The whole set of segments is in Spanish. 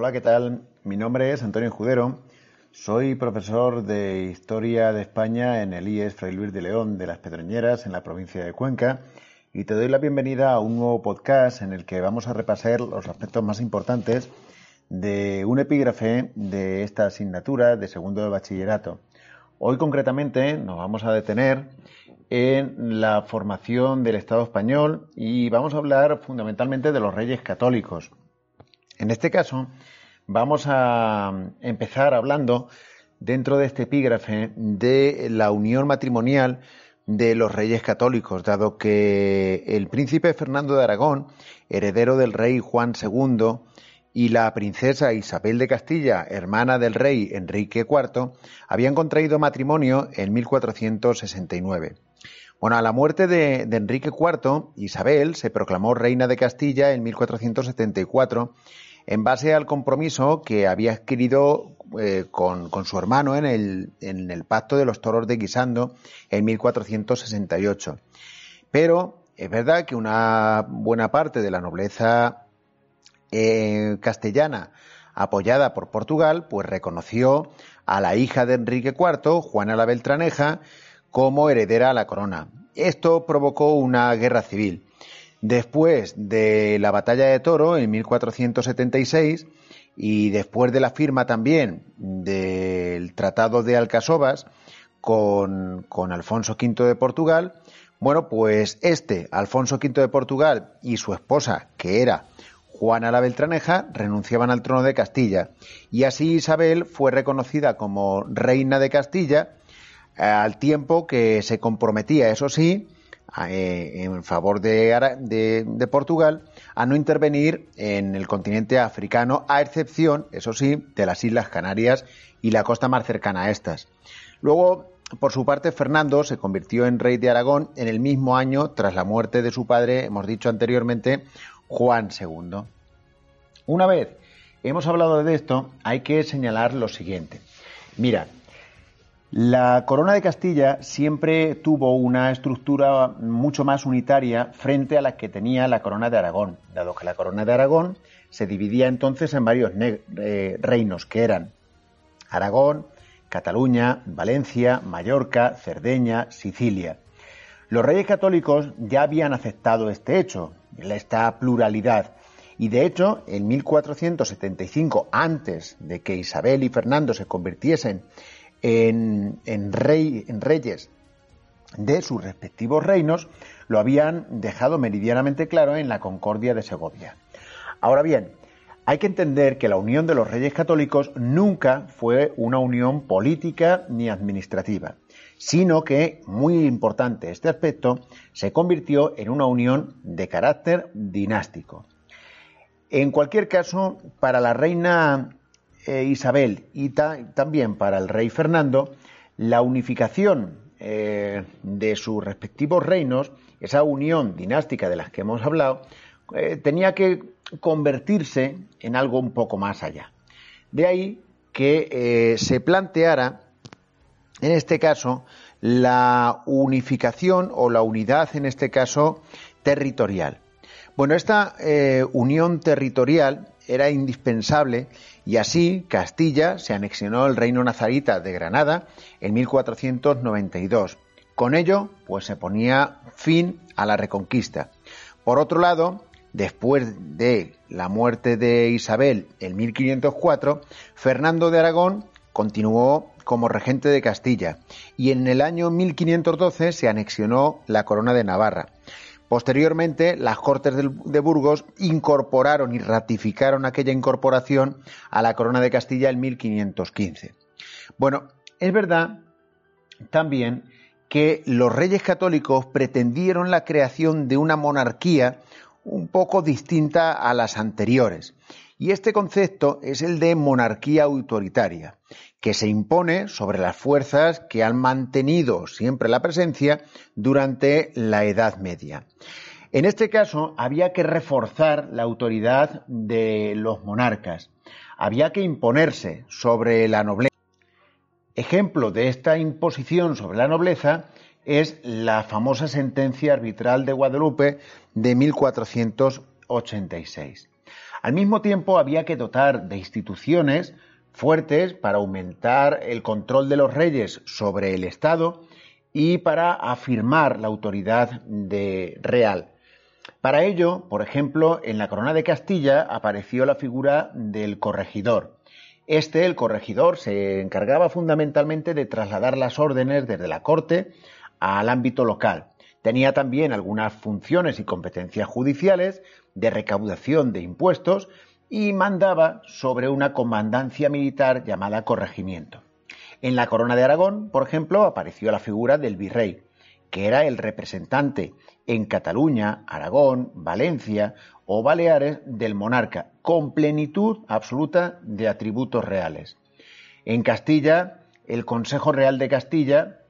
Hola, ¿qué tal? Mi nombre es Antonio Judero. Soy profesor de Historia de España en el IES Fray Luis de León de las Pedroñeras, en la provincia de Cuenca, y te doy la bienvenida a un nuevo podcast en el que vamos a repasar los aspectos más importantes de un epígrafe de esta asignatura de segundo de bachillerato. Hoy concretamente nos vamos a detener en la formación del Estado español y vamos a hablar fundamentalmente de los reyes católicos. En este caso, vamos a empezar hablando dentro de este epígrafe de la unión matrimonial de los reyes católicos, dado que el príncipe Fernando de Aragón, heredero del rey Juan II, y la princesa Isabel de Castilla, hermana del rey Enrique IV, habían contraído matrimonio en 1469. Bueno, a la muerte de, Enrique IV, Isabel se proclamó reina de Castilla en 1474 en base al compromiso que había adquirido eh, con, su hermano en el, en el Pacto de los Toros de Guisando en 1468. Pero es verdad que una buena parte de la nobleza eh, castellana apoyada por Portugal, pues reconoció a la hija de Enrique IV, Juana la Beltraneja, como heredera a la corona. Esto provocó una guerra civil. Después de la batalla de Toro en 1476 y después de la firma también del Tratado de Alcasovas con, con Alfonso V de Portugal, bueno, pues este, Alfonso V de Portugal y su esposa, que era Juana la Beltraneja, renunciaban al trono de Castilla. Y así Isabel fue reconocida como reina de Castilla eh, al tiempo que se comprometía, eso sí, eh, en favor de, de, Portugal a no intervenir en el continente africano, a excepción, eso sí, de las Islas Canarias y la costa más cercana a estas. Luego, por su parte, Fernando se convirtió en rey de Aragón en el mismo año tras la muerte de su padre, hemos dicho anteriormente, Juan II. Una vez hemos hablado de esto, hay que señalar lo siguiente. Mira, la corona de Castilla siempre tuvo una estructura mucho más unitaria frente a la que tenía la corona de Aragón, dado que la corona de Aragón se dividía entonces en varios eh, reinos, que eran Aragón, Cataluña, Valencia, Mallorca, Cerdeña, Sicilia. Los reyes católicos ya habían aceptado este hecho, esta pluralidad, y de hecho, en 1475, antes de que Isabel y Fernando se convirtiesen en, rey, en reyes de sus respectivos reinos, lo habían dejado meridianamente claro en la Concordia de Segovia. Ahora bien, hay que entender que la unión de los reyes católicos nunca fue una unión política ni administrativa, sino que, muy importante este aspecto, se convirtió en una unión de carácter dinástico. En cualquier caso, para la reina eh, Isabel y también para el rey Fernando, la unificación eh, de sus respectivos reinos, esa unión dinástica de las que hemos hablado, eh, tenía que convertirse en algo un poco más allá. De ahí que se planteara, en este caso, la unificación o la unidad, en este caso, territorial. Bueno, esta unión territorial era indispensable y así Castilla se anexionó el reino nazarita de Granada en 1492. Con ello, pues se ponía fin a la reconquista. Por otro lado, después de la muerte de Isabel en 1504, Fernando de Aragón continuó como regente de Castilla y en el año 1512 se anexionó la corona de Navarra. Posteriormente, las Cortes de Burgos incorporaron y ratificaron aquella incorporación a la Corona de Castilla en 1515. Bueno, es verdad también que los reyes católicos pretendieron la creación de una monarquía un poco distinta a las anteriores. Y este concepto es el de monarquía autoritaria, que se impone sobre las fuerzas que han mantenido siempre la presencia durante la Edad Media. En este caso, había que reforzar la autoridad de los monarcas, había que imponerse sobre la nobleza. Ejemplo de esta imposición sobre la nobleza es la famosa sentencia arbitral de Guadalupe de 1486. Al mismo tiempo había que dotar de instituciones fuertes para aumentar el control de los reyes sobre el Estado y para afirmar la autoridad de real. Para ello, por ejemplo, en la corona de Castilla apareció la figura del corregidor. Este, el corregidor, se encargaba fundamentalmente de trasladar las órdenes desde la corte al ámbito local. Tenía también algunas funciones y competencias judiciales de recaudación de impuestos y mandaba sobre una comandancia militar llamada corregimiento. En la corona de Aragón, por ejemplo, apareció la figura del virrey, que era el representante en Cataluña, Aragón, Valencia o Baleares del monarca, con plenitud absoluta de atributos reales. En Castilla, el Consejo Real de Castilla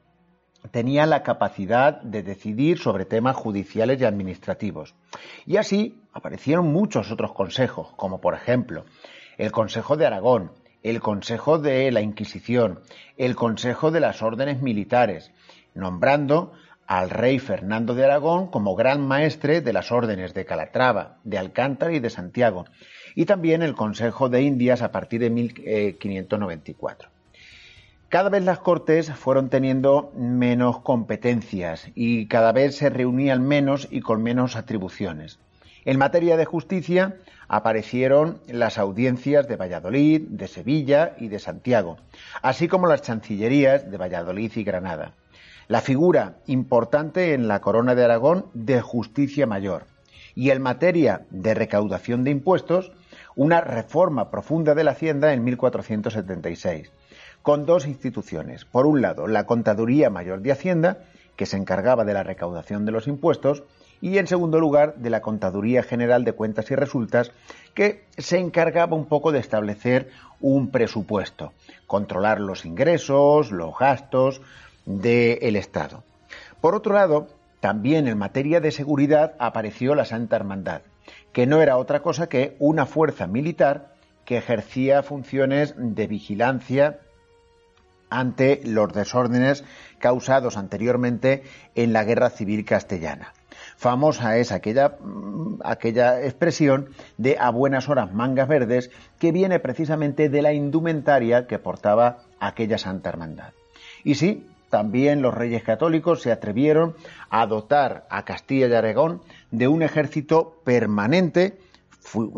tenía la capacidad de decidir sobre temas judiciales y administrativos. Y así aparecieron muchos otros consejos, como por ejemplo el Consejo de Aragón, el Consejo de la Inquisición, el Consejo de las Órdenes Militares, nombrando al rey Fernando de Aragón como gran maestre de las órdenes de Calatrava, de Alcántara y de Santiago, y también el Consejo de Indias a partir de 1594. Cada vez las Cortes fueron teniendo menos competencias y cada vez se reunían menos y con menos atribuciones. En materia de justicia aparecieron las audiencias de Valladolid, de Sevilla y de Santiago, así como las chancillerías de Valladolid y Granada. La figura importante en la Corona de Aragón de justicia mayor. Y en materia de recaudación de impuestos, una reforma profunda de la Hacienda en 1476 con dos instituciones. Por un lado, la Contaduría Mayor de Hacienda, que se encargaba de la recaudación de los impuestos, y en segundo lugar, de la Contaduría General de Cuentas y Resultas, que se encargaba un poco de establecer un presupuesto, controlar los ingresos, los gastos del Estado. Por otro lado, también en materia de seguridad apareció la Santa Hermandad, que no era otra cosa que una fuerza militar que ejercía funciones de vigilancia ante los desórdenes causados anteriormente en la Guerra Civil Castellana. Famosa es aquella, mm, aquella expresión de a buenas horas mangas verdes que viene precisamente de la indumentaria que portaba aquella Santa Hermandad. Y sí, también los reyes católicos se atrevieron a dotar a Castilla y Aragón de un ejército permanente,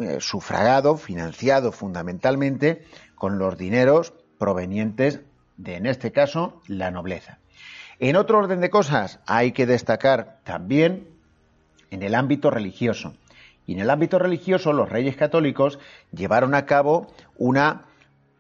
eh, sufragado, financiado fundamentalmente con los dineros provenientes de, en este caso, la nobleza. En otro orden de cosas, hay que destacar también en el ámbito religioso. Y en el ámbito religioso, los reyes católicos llevaron a cabo una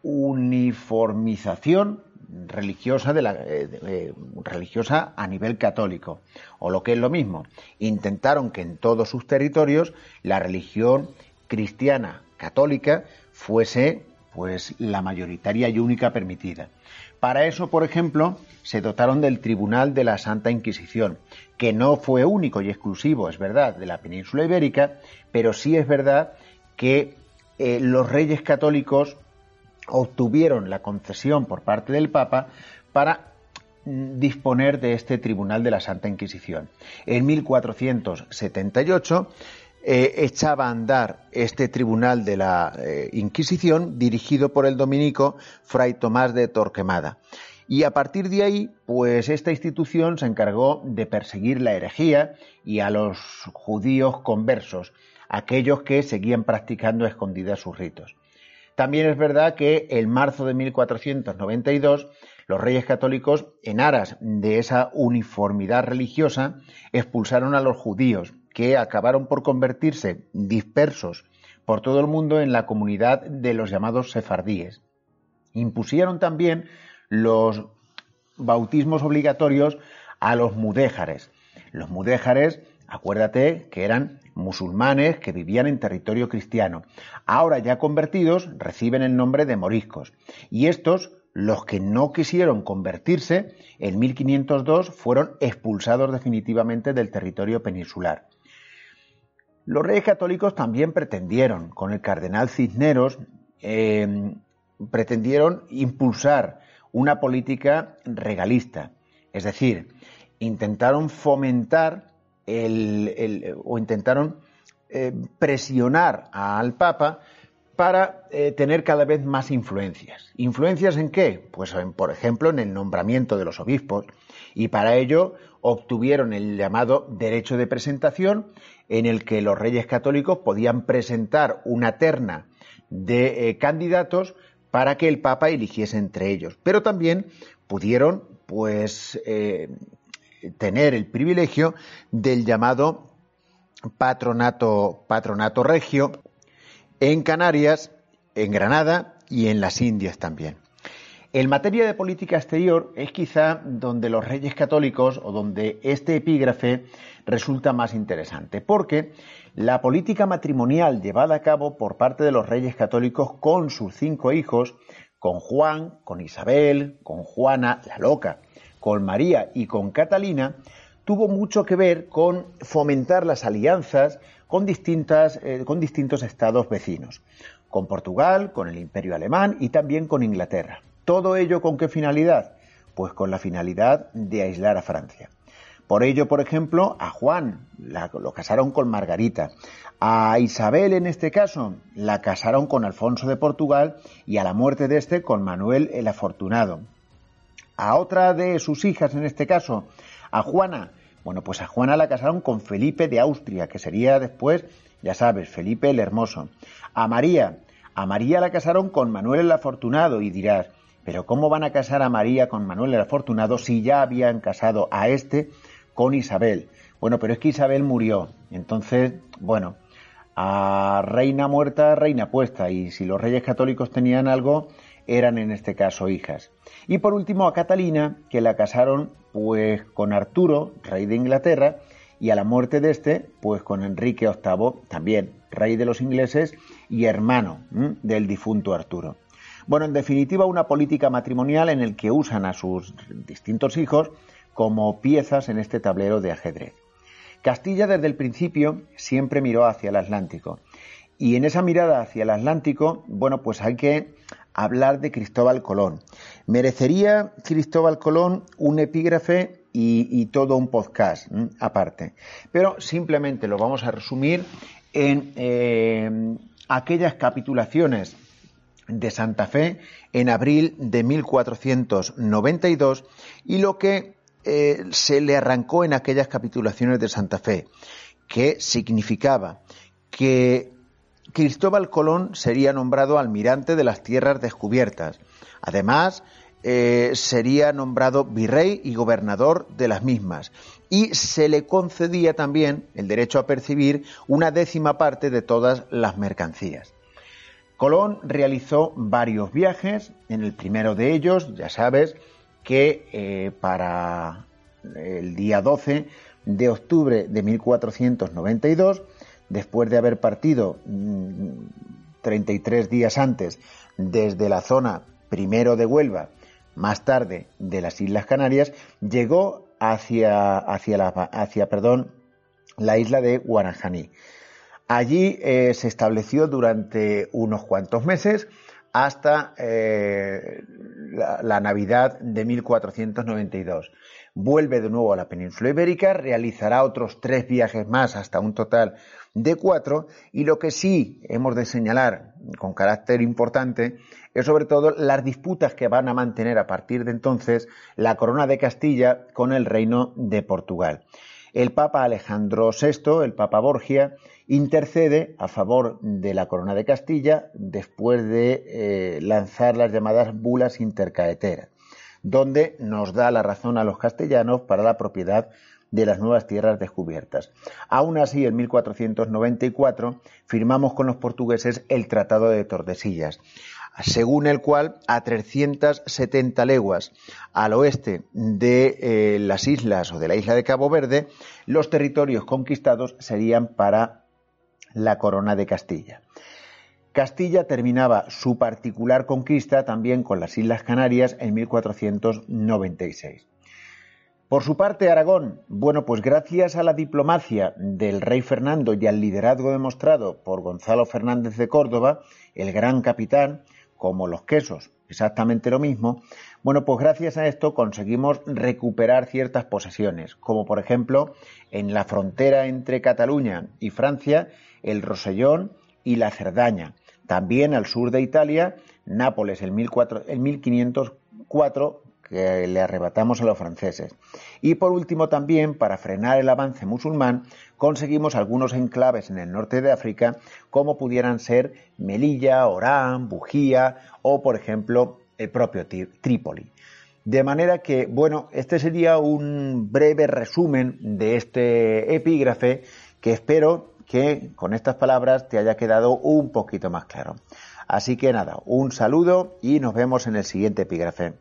uniformización religiosa, de la, eh, eh, religiosa a nivel católico. O lo que es lo mismo, intentaron que en todos sus territorios la religión cristiana católica fuese pues la mayoritaria y única permitida. Para eso, por ejemplo, se dotaron del Tribunal de la Santa Inquisición, que no fue único y exclusivo, es verdad, de la península ibérica, pero sí es verdad que eh, los reyes católicos obtuvieron la concesión por parte del Papa para mm, disponer de este Tribunal de la Santa Inquisición. En 1478 eh, echaba a andar este tribunal de la eh, Inquisición dirigido por el dominico Fray Tomás de Torquemada. Y a partir de ahí, pues esta institución se encargó de perseguir la herejía y a los judíos conversos, aquellos que seguían practicando escondidas sus ritos. También es verdad que en marzo de 1492 los reyes católicos, en aras de esa uniformidad religiosa, expulsaron a los judíos que acabaron por convertirse dispersos por todo el mundo en la comunidad de los llamados sefardíes. Impusieron también los bautismos obligatorios a los mudéjares. Los mudéjares, acuérdate que eran musulmanes que vivían en territorio cristiano. Ahora ya convertidos reciben el nombre de moriscos. Y estos, los que no quisieron convertirse, en 1502 fueron expulsados definitivamente del territorio peninsular. Los reyes católicos también pretendieron, con el cardenal Cisneros, eh, pretendieron impulsar una política regalista, es decir, intentaron fomentar el, o intentaron eh, presionar al Papa para eh, tener cada vez más influencias. ¿Influencias en qué? Pues por ejemplo en el nombramiento de los obispos y para ello obtuvieron el llamado derecho de presentación en el que los reyes católicos podían presentar una terna de eh, candidatos para que el Papa eligiese entre ellos. Pero también pudieron, pues, tener el privilegio del llamado patronato, regio en Canarias, en Granada y en las Indias también. En materia de política exterior es quizá donde los reyes católicos o donde este epígrafe resulta más interesante, porque la política matrimonial llevada a cabo por parte de los reyes católicos con sus cinco hijos, con Juan, con Isabel, con Juana, la loca, con María y con Catalina, tuvo mucho que ver con fomentar las alianzas con, distintas, eh, con distintos estados vecinos, con Portugal, con el Imperio Alemán y también con Inglaterra. ¿Todo ello con qué finalidad? Pues con la finalidad de aislar a Francia. Por ello, por ejemplo, a Juan lo casaron con Margarita, a Isabel en este caso la casaron con Alfonso de Portugal y a la muerte de este con Manuel el Afortunado. A otra de sus hijas en este caso, a Juana, bueno, pues a Juana la casaron con Felipe de Austria, que sería después, ya sabes, Felipe el Hermoso. A María, a María la casaron con Manuel el Afortunado y dirás, pero ¿cómo van a casar a María con Manuel el Afortunado si ya habían casado a este con Isabel? Bueno, pero es que Isabel murió. Entonces, bueno, a reina muerta, reina puesta. Y si los reyes católicos tenían algo, eran en este caso hijas. Y por último a Catalina, que la casaron pues con Arturo, rey de Inglaterra, y a la muerte de este, pues con Enrique VIII, también rey de los ingleses y hermano del difunto Arturo. Bueno, en definitiva, una política matrimonial en el que usan a sus distintos hijos como piezas en este tablero de ajedrez. Castilla desde el principio siempre miró hacia el Atlántico. Y en esa mirada hacia el Atlántico, bueno, pues hay que hablar de Cristóbal Colón. Merecería Cristóbal Colón un epígrafe y, todo un podcast aparte. Pero simplemente lo vamos a resumir en eh, aquellas capitulaciones de Santa Fe en abril de 1492 y lo que eh, se le arrancó en aquellas capitulaciones de Santa Fe, que significaba que Cristóbal Colón sería nombrado almirante de las tierras descubiertas. Además, eh, sería nombrado virrey y gobernador de las mismas. Y se le concedía también el derecho a percibir una décima parte de todas las mercancías. Colón realizó varios viajes, en el primero de ellos, ya sabes, que eh, para el día 12 de octubre de 1492, después de haber partido 33 mm, días antes desde la zona primero de Huelva, más tarde de las Islas Canarias, llegó hacia, hacia, la, perdón, la isla de Guanajaní. Allí eh, se estableció durante unos cuantos meses hasta eh, la, Navidad de 1492. Vuelve de nuevo a la península ibérica, realizará otros tres viajes más hasta un total de cuatro y lo que sí hemos de señalar con carácter importante es sobre todo las disputas que van a mantener a partir de entonces la corona de Castilla con el reino de Portugal. El Papa Alejandro VI, el Papa Borgia, intercede a favor de la Corona de Castilla después de eh, lanzar las llamadas bulas intercaeteras, donde nos da la razón a los castellanos para la propiedad de las nuevas tierras descubiertas. Aún así, en 1494 firmamos con los portugueses el Tratado de Tordesillas, según el cual a 370 leguas al oeste de eh, las islas o de la isla de Cabo Verde, los territorios conquistados serían para la corona de Castilla. Castilla terminaba su particular conquista también con las Islas Canarias en 1496. Por su parte, Aragón, bueno, pues gracias a la diplomacia del rey Fernando y al liderazgo demostrado por Gonzalo Fernández de Córdoba, el gran capitán, como los quesos, exactamente lo mismo, Bueno, pues gracias a esto conseguimos recuperar ciertas posesiones, como por ejemplo en la frontera entre Cataluña y Francia, el Rosellón y la Cerdaña. También al sur de Italia, Nápoles en, 1504, que le arrebatamos a los franceses. Y por último también, para frenar el avance musulmán, conseguimos algunos enclaves en el norte de África, como pudieran ser Melilla, Orán, Bujía o, por ejemplo, el propio Trípoli. De manera que, bueno, este sería un breve resumen de este epígrafe que espero que con estas palabras te haya quedado un poquito más claro. Así que nada, un saludo y nos vemos en el siguiente epígrafe.